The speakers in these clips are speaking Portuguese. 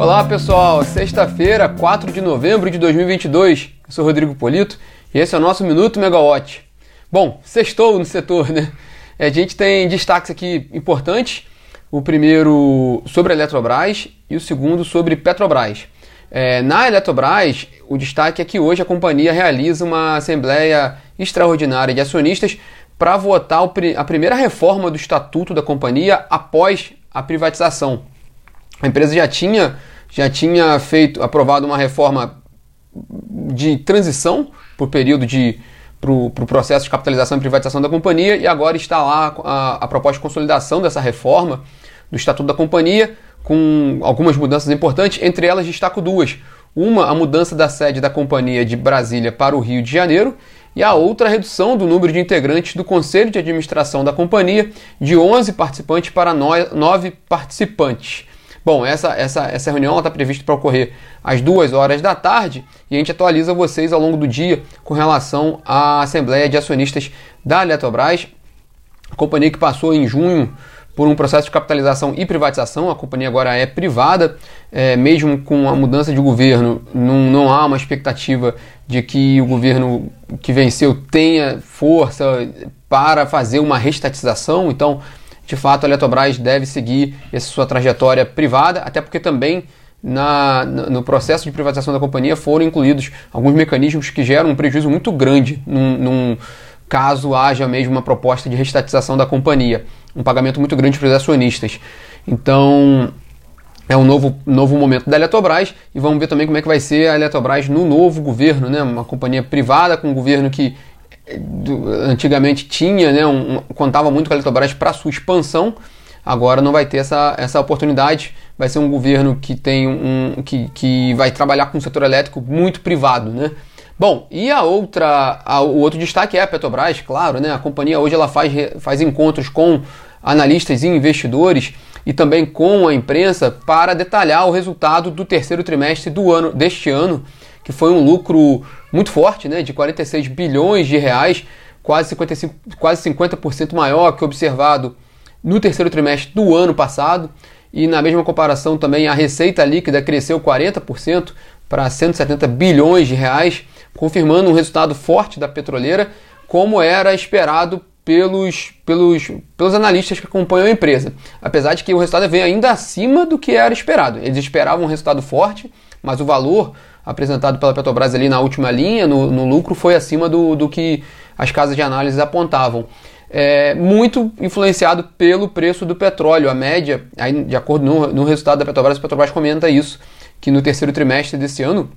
Olá pessoal, sexta-feira, 4 de novembro de 2022. Eu sou Rodrigo Polito e esse é o nosso Minuto Megawatt. Bom, sextou no setor, né? A gente tem destaques aqui importantes. O primeiro sobre a Eletrobras e o segundo sobre Petrobras. É, na Eletrobras, o destaque é que hoje a companhia realiza uma assembleia extraordinária de acionistas para votar a primeira reforma do estatuto da companhia após a privatização. A empresa já tinha, já tinha feito, aprovado uma reforma de transição para o período de para o pro processo de capitalização e privatização da companhia e agora está lá a, a proposta de consolidação dessa reforma do Estatuto da Companhia, com algumas mudanças importantes, entre elas destaco duas. Uma, a mudança da sede da companhia de Brasília para o Rio de Janeiro, e a outra, a redução do número de integrantes do Conselho de Administração da companhia de 11 participantes para 9 participantes. Bom, essa, essa, essa reunião está prevista para ocorrer às 2 horas da tarde e a gente atualiza vocês ao longo do dia com relação à Assembleia de Acionistas da Eletrobras, companhia que passou em junho por um processo de capitalização e privatização. A companhia agora é privada, é, mesmo com a mudança de governo, não, não há uma expectativa de que o governo que venceu tenha força para fazer uma restatização. Então, de fato, a Eletrobras deve seguir essa sua trajetória privada, até porque também na, no processo de privatização da companhia foram incluídos alguns mecanismos que geram um prejuízo muito grande num, num caso haja mesmo uma proposta de restatização da companhia, um pagamento muito grande para os acionistas. Então, é um novo, novo momento da Eletrobras e vamos ver também como é que vai ser a Eletrobras no novo governo, né? uma companhia privada com um governo que eh, antigamente tinha, né, um, contava muito com a Eletrobras para sua expansão, agora não vai ter essa, essa oportunidade, vai ser um governo que tem um que, que vai trabalhar com o setor elétrico muito privado, né? Bom, e a outra, a, o outro destaque é a Petrobras, claro, né? A companhia hoje ela faz, faz encontros com analistas e investidores e também com a imprensa para detalhar o resultado do terceiro trimestre do ano deste ano, que foi um lucro muito forte, né, de 46 bilhões de reais, quase 55, quase 50% maior que observado no terceiro trimestre do ano passado. E na mesma comparação também a receita líquida cresceu 40% para 170 bilhões de reais confirmando um resultado forte da petroleira, como era esperado pelos, pelos, pelos analistas que acompanham a empresa. Apesar de que o resultado veio ainda acima do que era esperado. Eles esperavam um resultado forte, mas o valor apresentado pela Petrobras ali na última linha, no, no lucro, foi acima do, do que as casas de análise apontavam. É, muito influenciado pelo preço do petróleo. A média, aí, de acordo no, no resultado da Petrobras, a Petrobras comenta isso, que no terceiro trimestre desse ano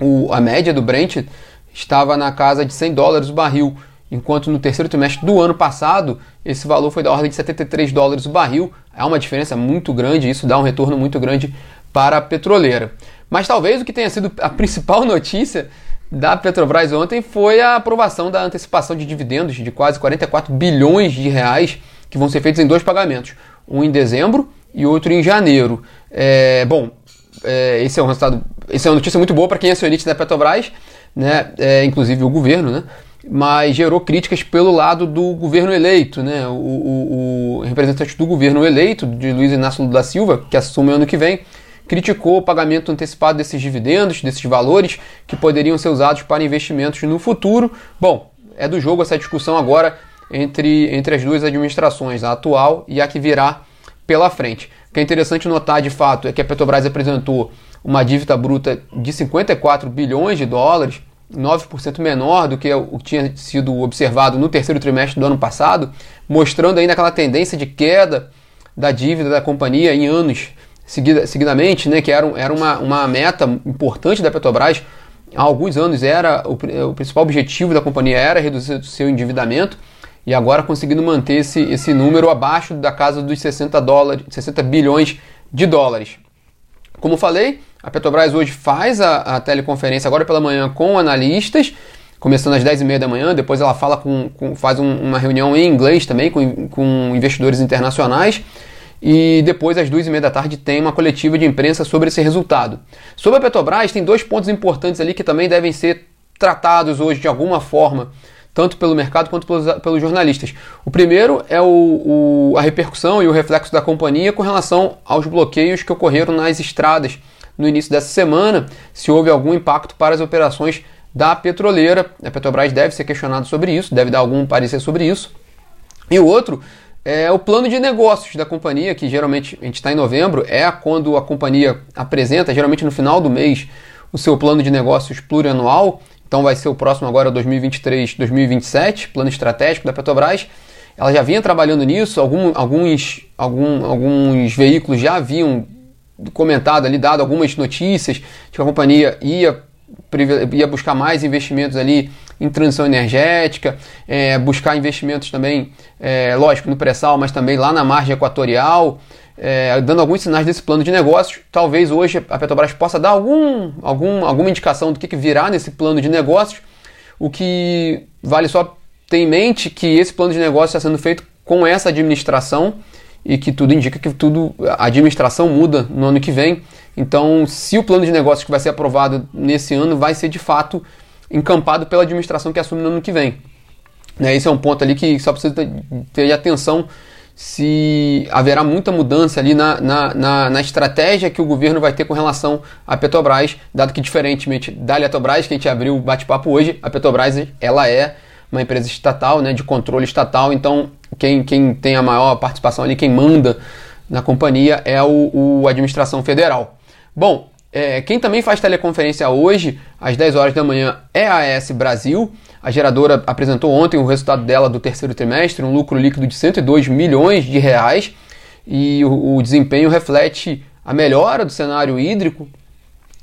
o, a média do Brent estava na casa de 100 dólares o barril, enquanto no terceiro trimestre do ano passado esse valor foi da ordem de 73 dólares o barril. É uma diferença muito grande, isso dá um retorno muito grande para a petroleira. Mas talvez o que tenha sido a principal notícia da Petrobras ontem foi a aprovação da antecipação de dividendos de quase 44 bilhões de reais que vão ser feitos em dois pagamentos, um em dezembro e outro em janeiro. É, bom, é, esse é um resultado, essa é uma notícia muito boa para quem é acionista da Petrobras, né? É, inclusive o governo, né? Mas gerou críticas pelo lado do governo eleito, né? O, o, o representante do governo eleito, de Luiz Inácio da Silva, que assume ano que vem, criticou o pagamento antecipado desses dividendos, desses valores que poderiam ser usados para investimentos no futuro. Bom, é do jogo essa discussão agora entre, entre as duas administrações, a atual e a que virá pela frente. O que é interessante notar de fato é que a Petrobras apresentou uma dívida bruta de 54 bilhões de dólares, 9% menor do que o que tinha sido observado no terceiro trimestre do ano passado, mostrando ainda aquela tendência de queda da dívida da companhia em anos seguida, seguidamente, né, que era, era uma, uma meta importante da Petrobras há alguns anos, era o, o principal objetivo da companhia era reduzir o seu endividamento e agora conseguindo manter esse, esse número abaixo da casa dos 60, dólares, 60 bilhões de dólares. Como falei, a Petrobras hoje faz a, a teleconferência agora pela manhã com analistas, começando às 10h30 da manhã, depois ela fala com, com faz um, uma reunião em inglês também com, com investidores internacionais. E depois, às duas e meia da tarde, tem uma coletiva de imprensa sobre esse resultado. Sobre a Petrobras, tem dois pontos importantes ali que também devem ser tratados hoje de alguma forma tanto pelo mercado quanto pelos, pelos jornalistas. O primeiro é o, o, a repercussão e o reflexo da companhia com relação aos bloqueios que ocorreram nas estradas no início dessa semana, se houve algum impacto para as operações da petroleira. A Petrobras deve ser questionado sobre isso, deve dar algum parecer sobre isso. E o outro é o plano de negócios da companhia, que geralmente a gente está em novembro, é quando a companhia apresenta, geralmente no final do mês, o seu plano de negócios plurianual. Então vai ser o próximo agora 2023-2027, plano estratégico da Petrobras. Ela já vinha trabalhando nisso, algum, alguns, algum, alguns veículos já haviam comentado ali, dado algumas notícias de que a companhia ia, ia buscar mais investimentos ali em transição energética, é, buscar investimentos também, é, lógico, no pré-sal, mas também lá na margem equatorial, é, dando alguns sinais desse plano de negócios. Talvez hoje a Petrobras possa dar algum, algum, alguma indicação do que, que virá nesse plano de negócios. O que vale só ter em mente que esse plano de negócio está sendo feito com essa administração e que tudo indica que tudo a administração muda no ano que vem. Então, se o plano de negócios que vai ser aprovado nesse ano vai ser de fato encampado pela administração que assume no ano que vem. Né, esse é um ponto ali que só precisa ter atenção se haverá muita mudança ali na, na, na, na, estratégia que o governo vai ter com relação à Petrobras, dado que diferentemente da Eletrobras, que a gente abriu o bate-papo hoje, a Petrobras ela é uma empresa estatal, né, de controle estatal, então quem, quem tem a maior participação ali, quem manda na companhia é o, o administração federal. Bom, é, quem também faz teleconferência hoje, às 10 horas da manhã, é a AS Brasil. A geradora apresentou ontem o resultado dela do terceiro trimestre, um lucro líquido de 102 milhões de reais, e o, o desempenho reflete a melhora do cenário hídrico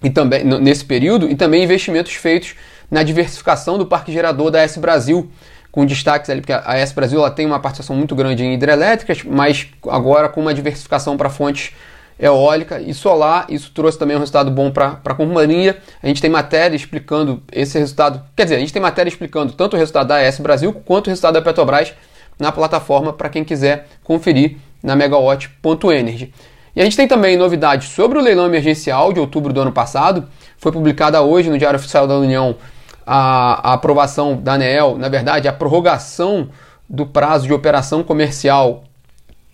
e também nesse período e também investimentos feitos na diversificação do parque gerador da AS Brasil, com destaques ali, porque a AS Brasil ela tem uma participação muito grande em hidrelétricas, mas agora com uma diversificação para fontes eólica e solar. Isso trouxe também um resultado bom para a companhia. A gente tem matéria explicando esse resultado. Quer dizer, a gente tem matéria explicando tanto o resultado da AS Brasil quanto o resultado da Petrobras na plataforma para quem quiser conferir na megawatt.energy. E a gente tem também novidades sobre o leilão emergencial de outubro do ano passado. Foi publicada hoje no Diário Oficial da União a, a aprovação da ANEEL, na verdade, a prorrogação do prazo de operação comercial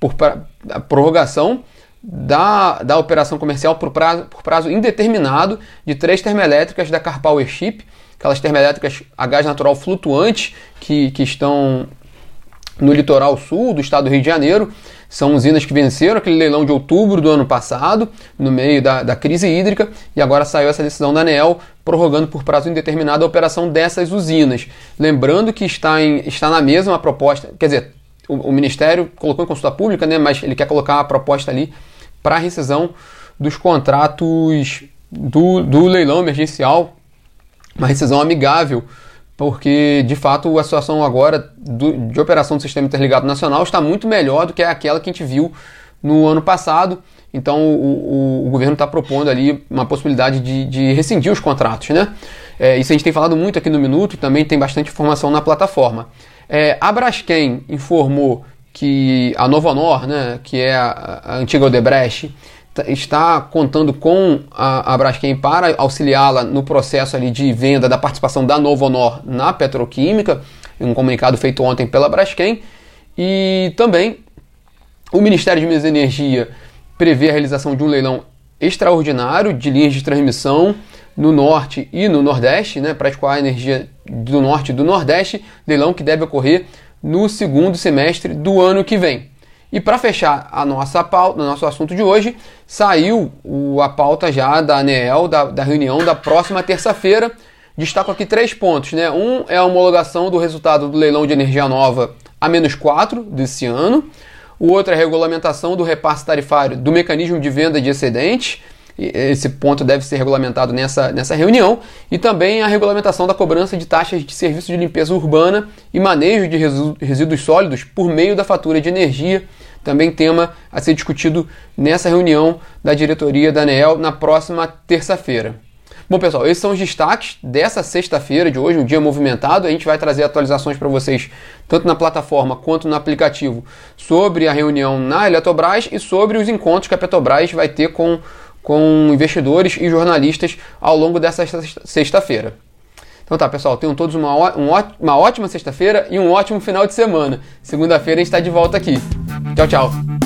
por pra, a prorrogação da, da operação comercial por prazo, por prazo indeterminado de três termoelétricas da Carpower Ship, aquelas termoelétricas a gás natural flutuante que, que estão no litoral sul do estado do Rio de Janeiro. São usinas que venceram aquele leilão de outubro do ano passado, no meio da, da crise hídrica, e agora saiu essa decisão da ANEEL prorrogando por prazo indeterminado a operação dessas usinas. Lembrando que está, em, está na mesma proposta, quer dizer, o, o Ministério colocou em consulta pública, né, mas ele quer colocar a proposta ali para rescisão dos contratos do, do leilão emergencial, uma rescisão amigável, porque de fato a situação agora do, de operação do Sistema Interligado Nacional está muito melhor do que aquela que a gente viu no ano passado. Então o, o, o governo está propondo ali uma possibilidade de, de rescindir os contratos, né? É, isso a gente tem falado muito aqui no Minuto, também tem bastante informação na plataforma. É, a Braskem informou que a Novo Honor, né, que é a, a antiga Odebrecht, está contando com a, a Braskem para auxiliá-la no processo ali de venda da participação da Novo Honor na petroquímica, um comunicado feito ontem pela Braskem, e também o Ministério de Minas e Energia prevê a realização de um leilão extraordinário de linhas de transmissão no norte e no nordeste, né, para escoar a energia do norte e do nordeste, leilão que deve ocorrer no segundo semestre do ano que vem. E para fechar a nossa pauta, o nosso assunto de hoje, saiu a pauta já da ANEEL, da, da reunião da próxima terça-feira. Destaco aqui três pontos. Né? Um é a homologação do resultado do leilão de energia nova a menos 4 desse ano. O outro é a regulamentação do repasse tarifário do mecanismo de venda de excedentes esse ponto deve ser regulamentado nessa, nessa reunião, e também a regulamentação da cobrança de taxas de serviço de limpeza urbana e manejo de resíduos sólidos por meio da fatura de energia, também tema a ser discutido nessa reunião da diretoria da ANEEL na próxima terça-feira. Bom, pessoal, esses são os destaques dessa sexta-feira de hoje, um dia movimentado. A gente vai trazer atualizações para vocês, tanto na plataforma quanto no aplicativo, sobre a reunião na Eletrobras e sobre os encontros que a Petrobras vai ter com com investidores e jornalistas ao longo dessa sexta-feira. Então tá, pessoal, tenham todos uma, um, uma ótima sexta-feira e um ótimo final de semana. Segunda-feira a gente está de volta aqui. Tchau, tchau.